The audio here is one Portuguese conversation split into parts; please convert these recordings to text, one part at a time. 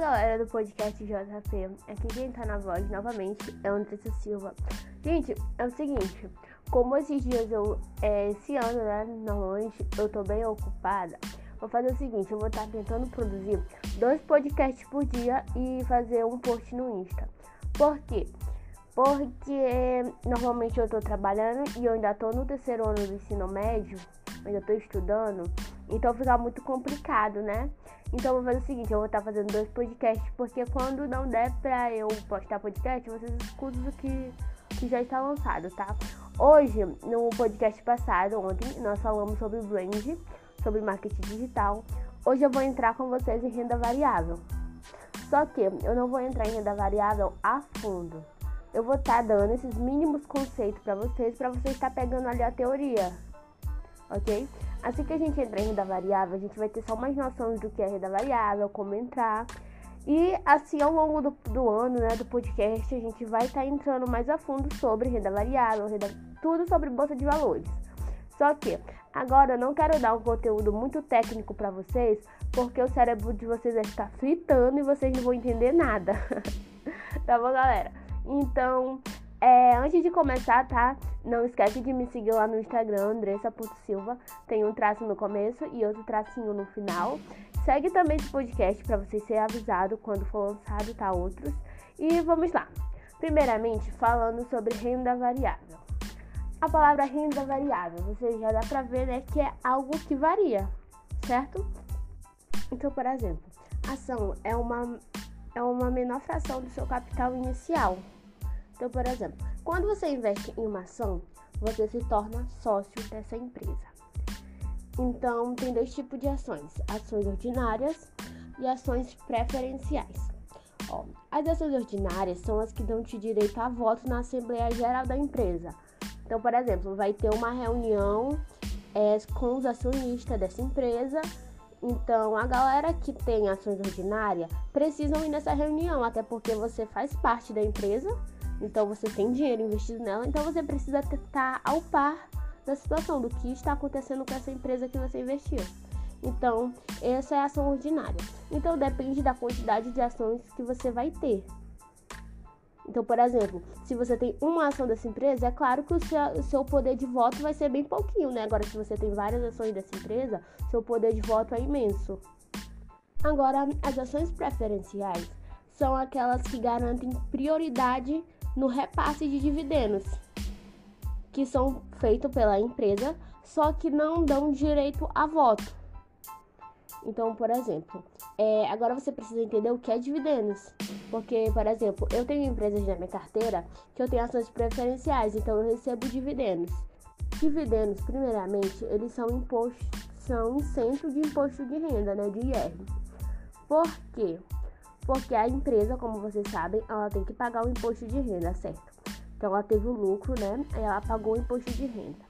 galera do podcast JP, aqui quem tá na voz novamente é o Andressa Silva. Gente, é o seguinte, como esses dias eu, é, esse ano, né, normalmente eu tô bem ocupada, vou fazer o seguinte, eu vou estar tá tentando produzir dois podcasts por dia e fazer um post no Insta. Por quê? Porque normalmente eu tô trabalhando e eu ainda tô no terceiro ano do ensino médio, ainda tô estudando, então fica muito complicado, né? Então eu vou fazer o seguinte, eu vou estar fazendo dois podcasts, porque quando não der pra eu postar podcast, vocês escutam o que, que já está lançado, tá? Hoje, no podcast passado, ontem, nós falamos sobre brand, sobre marketing digital. Hoje eu vou entrar com vocês em renda variável. Só que eu não vou entrar em renda variável a fundo. Eu vou estar dando esses mínimos conceitos para vocês, para vocês estar pegando ali a teoria, ok? Assim que a gente entrar em renda variável, a gente vai ter só mais noções do que é renda variável, como entrar. E assim, ao longo do, do ano, né, do podcast, a gente vai estar tá entrando mais a fundo sobre renda variável, renda, tudo sobre bolsa de valores. Só que agora eu não quero dar um conteúdo muito técnico para vocês, porque o cérebro de vocês vai estar fritando e vocês não vão entender nada. tá bom, galera? Então, é, antes de começar, tá? Não esquece de me seguir lá no Instagram, Andressa.silva. Tem um traço no começo e outro tracinho no final. Segue também esse podcast para você ser avisado quando for lançado, tá? Outros. E vamos lá. Primeiramente, falando sobre renda variável. A palavra renda variável, você já dá pra ver, né, que é algo que varia, certo? Então, por exemplo, ação é uma, é uma menor fração do seu capital inicial. Então, por exemplo, quando você investe em uma ação, você se torna sócio dessa empresa. Então, tem dois tipos de ações: ações ordinárias e ações preferenciais. Ó, as ações ordinárias são as que dão-te direito a voto na Assembleia Geral da empresa. Então, por exemplo, vai ter uma reunião é, com os acionistas dessa empresa. Então, a galera que tem ações ordinárias precisam ir nessa reunião, até porque você faz parte da empresa então você tem dinheiro investido nela, então você precisa estar ao par da situação, do que está acontecendo com essa empresa que você investiu. Então, essa é a ação ordinária. Então, depende da quantidade de ações que você vai ter. Então, por exemplo, se você tem uma ação dessa empresa, é claro que o seu, o seu, poder de voto vai ser bem pouquinho, né? Agora, se você tem várias ações dessa empresa, seu poder de voto é imenso. Agora, as ações preferenciais são aquelas que garantem prioridade no repasse de dividendos, que são feitos pela empresa, só que não dão direito a voto. Então, por exemplo, é, agora você precisa entender o que é dividendos. Porque, por exemplo, eu tenho empresas na minha carteira que eu tenho ações preferenciais, então eu recebo dividendos. Dividendos, primeiramente, eles são imposto, são isento de imposto de renda, né, de IR. Por quê? Porque a empresa, como vocês sabem, ela tem que pagar o imposto de renda, certo? Então ela teve o lucro, né? Ela pagou o imposto de renda.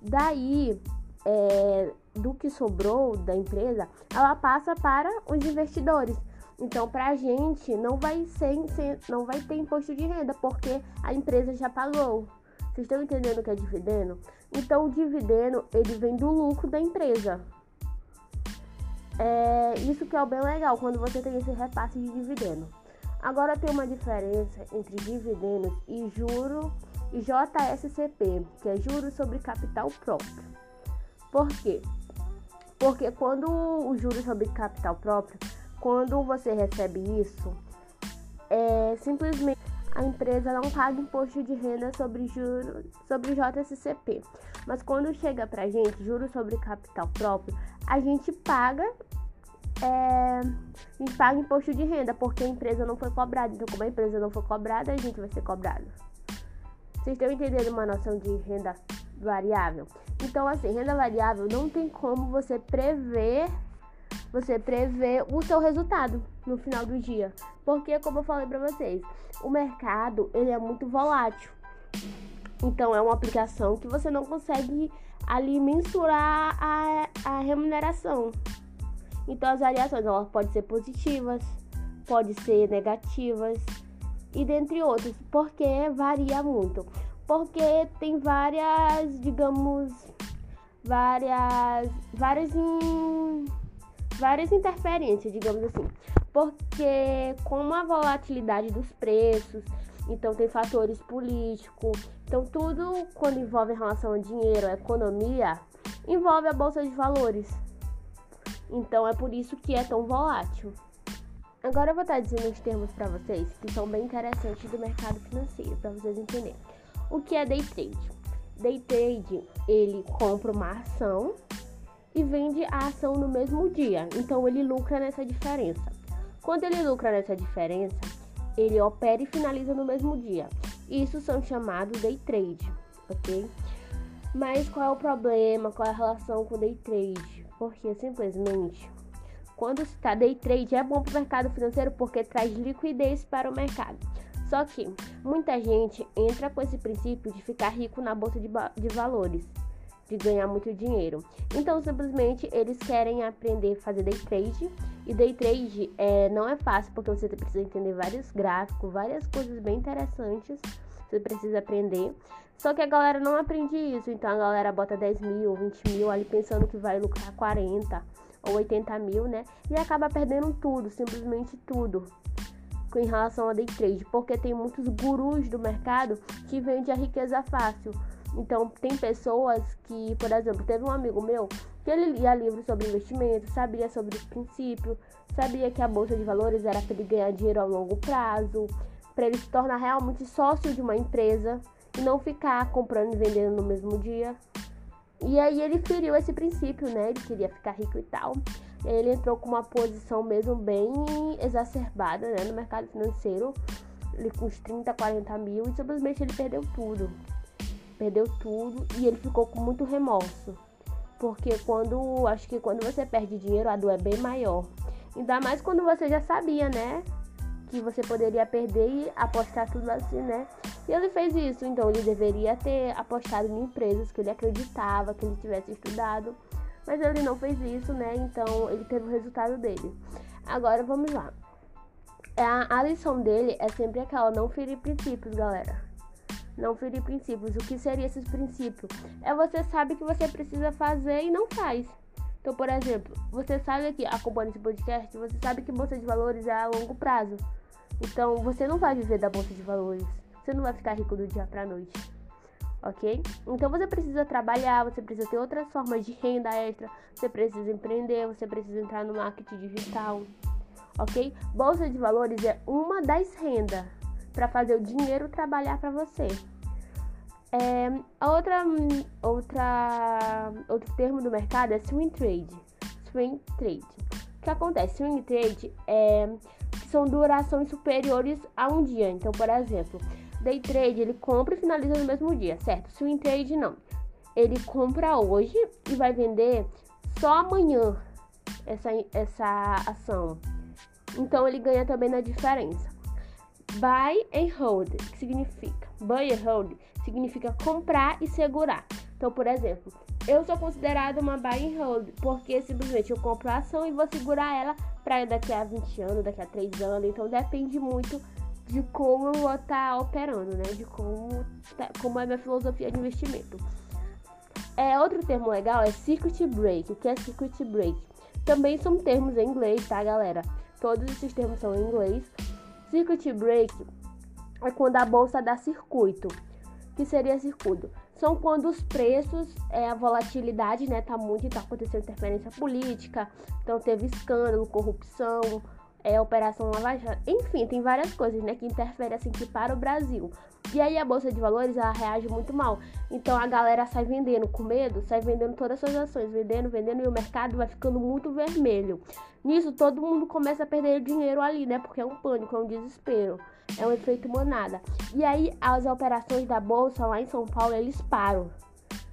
Daí, é, do que sobrou da empresa, ela passa para os investidores. Então, para a gente não vai ser, não vai ter imposto de renda porque a empresa já pagou. Vocês estão entendendo o que é dividendo? Então, o dividendo ele vem do lucro da empresa. É, isso que é o bem legal quando você tem esse repasse de dividendo. Agora tem uma diferença entre dividendos e juro e JSCP, que é juros sobre capital próprio. Por quê? Porque quando o juros sobre capital próprio, quando você recebe isso, é simplesmente a empresa não paga imposto de renda sobre juros sobre JSCP. Mas quando chega pra gente juros sobre capital próprio, a gente paga é, a gente paga imposto de renda porque a empresa não foi cobrada. Então, como a empresa não foi cobrada, a gente vai ser cobrado. Vocês estão entendendo uma noção de renda variável? Então, assim, renda variável não tem como você prever você prever o seu resultado no final do dia. Porque, como eu falei para vocês, o mercado ele é muito volátil. Então, é uma aplicação que você não consegue ali mensurar a, a remuneração. Então, as variações elas podem ser positivas, podem ser negativas e dentre outros, porque varia muito. Porque tem várias, digamos, várias várias in, várias interferências, digamos assim. Porque com a volatilidade dos preços, então tem fatores políticos, então tudo quando envolve relação a dinheiro, a economia, envolve a bolsa de valores. Então é por isso que é tão volátil. Agora eu vou estar dizendo os termos para vocês que são bem interessantes do mercado financeiro, para vocês entenderem. O que é day trade? Day trade, ele compra uma ação e vende a ação no mesmo dia. Então ele lucra nessa diferença. Quando ele lucra nessa diferença, ele opera e finaliza no mesmo dia. Isso são chamados day trade, ok? Mas qual é o problema? Qual é a relação com day trade? Porque simplesmente quando se está day trade é bom para o mercado financeiro porque traz liquidez para o mercado. Só que muita gente entra com esse princípio de ficar rico na bolsa de, de valores, de ganhar muito dinheiro. Então simplesmente eles querem aprender a fazer day trade e day trade é, não é fácil porque você precisa entender vários gráficos, várias coisas bem interessantes. Você precisa aprender. Só que a galera não aprende isso. Então a galera bota 10 mil, 20 mil ali pensando que vai lucrar 40 ou 80 mil, né? E acaba perdendo tudo, simplesmente tudo. Em relação a day trade, porque tem muitos gurus do mercado que vendem a riqueza fácil. Então, tem pessoas que, por exemplo, teve um amigo meu que ele lia livros sobre investimento, sabia sobre os princípios, sabia que a bolsa de valores era para ele ganhar dinheiro a longo prazo, para ele se tornar realmente sócio de uma empresa e não ficar comprando e vendendo no mesmo dia. E aí ele feriu esse princípio, né? Ele queria ficar rico e tal. Ele entrou com uma posição mesmo bem exacerbada, né? No mercado financeiro, ele com uns 30, 40 mil e simplesmente ele perdeu tudo perdeu tudo e ele ficou com muito remorso. Porque quando, acho que quando você perde dinheiro, a dor é bem maior. Ainda mais quando você já sabia, né? Que você poderia perder e apostar tudo assim, né? E ele fez isso, então ele deveria ter apostado em empresas que ele acreditava, que ele tivesse estudado. Mas ele não fez isso, né? Então ele teve o resultado dele. Agora vamos lá. A, a lição dele é sempre aquela, não ferir princípios, galera não ferir princípios. O que seria esses princípios? É você sabe que você precisa fazer e não faz. Então, por exemplo, você sabe aqui, acompanhando esse podcast, você sabe que bolsa de valores é a longo prazo. Então, você não vai viver da bolsa de valores. Você não vai ficar rico do dia para noite. Ok? Então, você precisa trabalhar, você precisa ter outras formas de renda extra, você precisa empreender, você precisa entrar no marketing digital. Ok? Bolsa de valores é uma das rendas para fazer o dinheiro trabalhar para você. É, outra, outra, outro termo do mercado é swing trade. Swing trade. O que acontece? Swing trade é, são durações superiores a um dia. Então, por exemplo, day trade ele compra e finaliza no mesmo dia, certo? Swing trade não. Ele compra hoje e vai vender só amanhã essa, essa ação. Então ele ganha também na diferença. Buy and hold, que significa buy and hold, significa comprar e segurar. Então, por exemplo, eu sou considerada uma buy and hold porque simplesmente eu compro a ação e vou segurar ela para daqui a 20 anos, daqui a 3 anos. Então, depende muito de como eu vou estar tá operando, né? De como, tá, como é minha filosofia de investimento. É, outro termo legal é circuit break. O que é circuit break? Também são termos em inglês, tá, galera? Todos esses termos são em inglês. Circuit break é quando a bolsa dá circuito. Que seria circuito? São quando os preços, é, a volatilidade, né, tá muito, tá acontecendo interferência política, então teve escândalo, corrupção, é, operação Lava Jato, enfim, tem várias coisas, né, que interferem assim que para o Brasil. E aí a bolsa de valores ela reage muito mal. Então a galera sai vendendo com medo, sai vendendo todas as suas ações, vendendo, vendendo e o mercado vai ficando muito vermelho. Nisso todo mundo começa a perder dinheiro ali, né? Porque é um pânico, é um desespero, é um efeito manada. E aí as operações da bolsa lá em São Paulo eles param.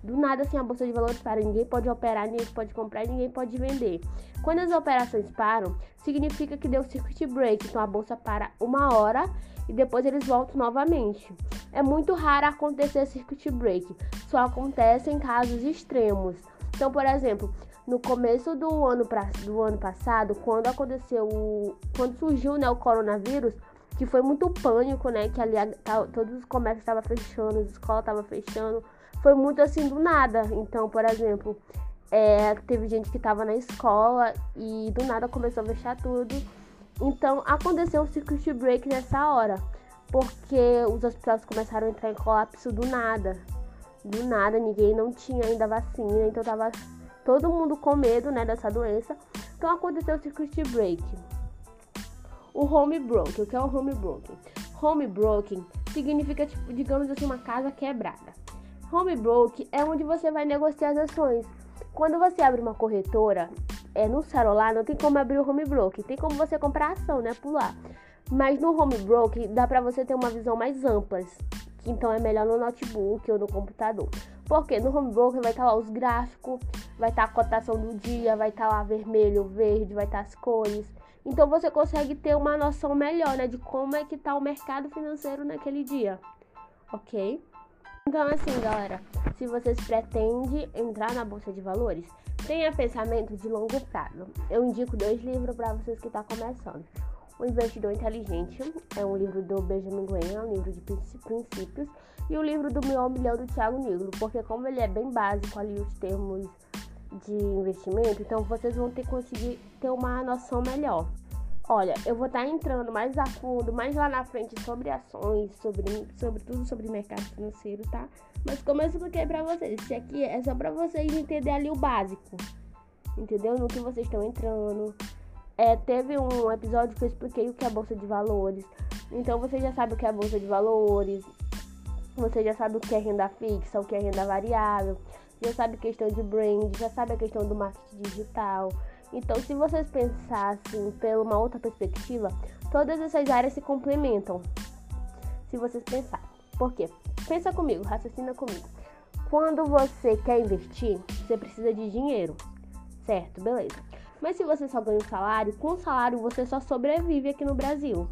Do nada, assim, a bolsa de valores para. Ninguém pode operar, ninguém pode comprar, ninguém pode vender. Quando as operações param, significa que deu circuit break. Então a bolsa para uma hora e depois eles voltam novamente. É muito raro acontecer circuit break. Só acontece em casos extremos. Então, por exemplo, no começo do ano, pra, do ano passado, quando aconteceu, o, quando surgiu né, o coronavírus, que foi muito pânico, né? Que ali tá, todos os comércios estavam fechando, as escolas estavam fechando foi muito assim do nada. Então, por exemplo, é, teve gente que estava na escola e do nada começou a fechar tudo. Então aconteceu um circuit break nessa hora, porque os hospitais começaram a entrar em colapso do nada. Do nada, ninguém não tinha ainda vacina, então tava todo mundo com medo, né, dessa doença. Então aconteceu o circuit break. O home broken, o que é o home broken? Home broken significa, tipo, digamos assim, uma casa quebrada. Home broke é onde você vai negociar as ações. Quando você abre uma corretora, é no celular não tem como abrir o home broke, tem como você comprar ação, né, pular. Mas no home broke dá para você ter uma visão mais ampla, que então é melhor no notebook ou no computador. Porque no home broker vai estar lá os gráficos, vai estar a cotação do dia, vai estar lá vermelho, verde, vai estar as cores. Então você consegue ter uma noção melhor, né, de como é que tá o mercado financeiro naquele dia. OK? Então assim, galera, se vocês pretendem entrar na bolsa de valores, tenha pensamento de longo prazo. Eu indico dois livros para vocês que estão tá começando. O Investidor Inteligente é um livro do Benjamin Graham, é um livro de princípios, e o livro do Meu Milhão do Thiago Negro, porque como ele é bem básico ali os termos de investimento, então vocês vão ter que conseguir ter uma noção melhor. Olha, eu vou estar tá entrando mais a fundo, mais lá na frente sobre ações, sobre, sobre tudo sobre mercado financeiro, tá? Mas como eu expliquei pra vocês, isso aqui é só pra vocês entenderem ali o básico. Entendeu? No que vocês estão entrando. É, teve um episódio que eu expliquei o que é Bolsa de Valores. Então você já sabe o que é Bolsa de Valores. Você já sabe o que é renda fixa, o que é renda variável. Já sabe questão de brand, já sabe a questão do marketing digital então, se vocês pensassem por uma outra perspectiva, todas essas áreas se complementam. Se vocês pensarem. Por quê? Pensa comigo, raciocina comigo. Quando você quer investir, você precisa de dinheiro. Certo, beleza. Mas se você só ganha um salário, com o salário você só sobrevive aqui no Brasil.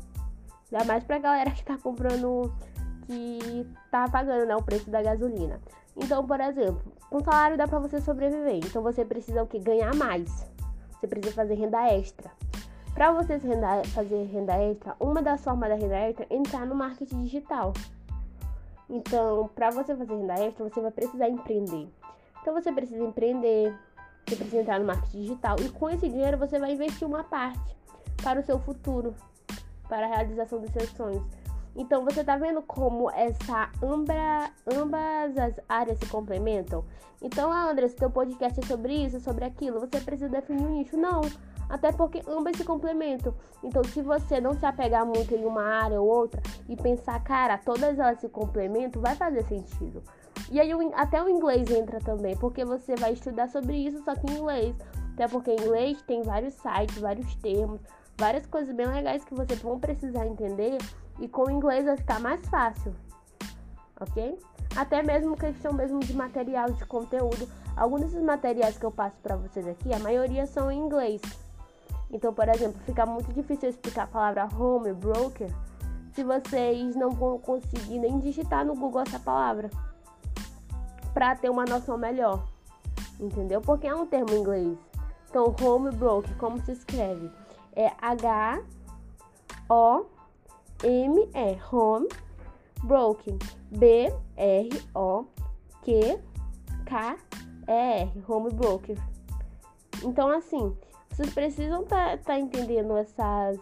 Ainda mais pra galera que tá comprando, que tá pagando né, o preço da gasolina. Então, por exemplo, com salário dá pra você sobreviver. Então você precisa o que? Ganhar mais você precisa fazer renda extra. Para você renda, fazer renda extra, uma das formas da renda extra é entrar no marketing digital. Então, para você fazer renda extra, você vai precisar empreender. Então, você precisa empreender, você precisa entrar no marketing digital e com esse dinheiro você vai investir uma parte para o seu futuro, para a realização dos seus sonhos. Então você tá vendo como essa ambra, ambas as áreas se complementam? Então, ah, André, se teu podcast é sobre isso, sobre aquilo, você precisa definir um nicho? Não. Até porque ambas se complementam. Então, se você não se apegar muito em uma área ou outra e pensar, cara, todas elas se complementam, vai fazer sentido. E aí até o inglês entra também, porque você vai estudar sobre isso só que em inglês. Até porque em inglês tem vários sites, vários termos, várias coisas bem legais que você vão precisar entender e com o inglês vai ficar mais fácil, ok? Até mesmo questão mesmo de material de conteúdo. Alguns desses materiais que eu passo para vocês aqui, a maioria são em inglês. Então, por exemplo, fica muito difícil explicar a palavra home broker se vocês não vão conseguir nem digitar no Google essa palavra para ter uma noção melhor, entendeu? Porque é um termo em inglês. Então, home broker, como se escreve? É H O M é home, broken, B R O Q K E R, home broken. Então assim, vocês precisam estar tá, tá entendendo essas,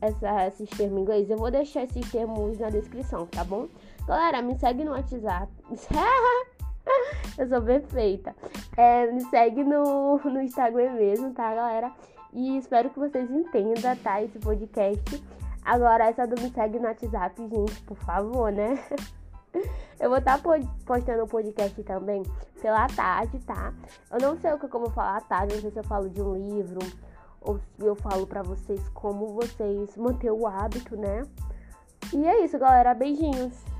essa, esses termos em inglês. Eu vou deixar esses termos na descrição, tá bom? Galera, me segue no WhatsApp. Eu sou perfeita. É, me segue no, no Instagram mesmo, tá, galera? E espero que vocês entendam, tá? Esse podcast. Agora, essa do me segue no WhatsApp, gente, por favor, né? Eu vou estar tá postando o podcast também pela tarde, tá? Eu não sei o que eu vou falar à tarde, não sei se eu falo de um livro ou se eu falo pra vocês como vocês manter o hábito, né? E é isso, galera. Beijinhos.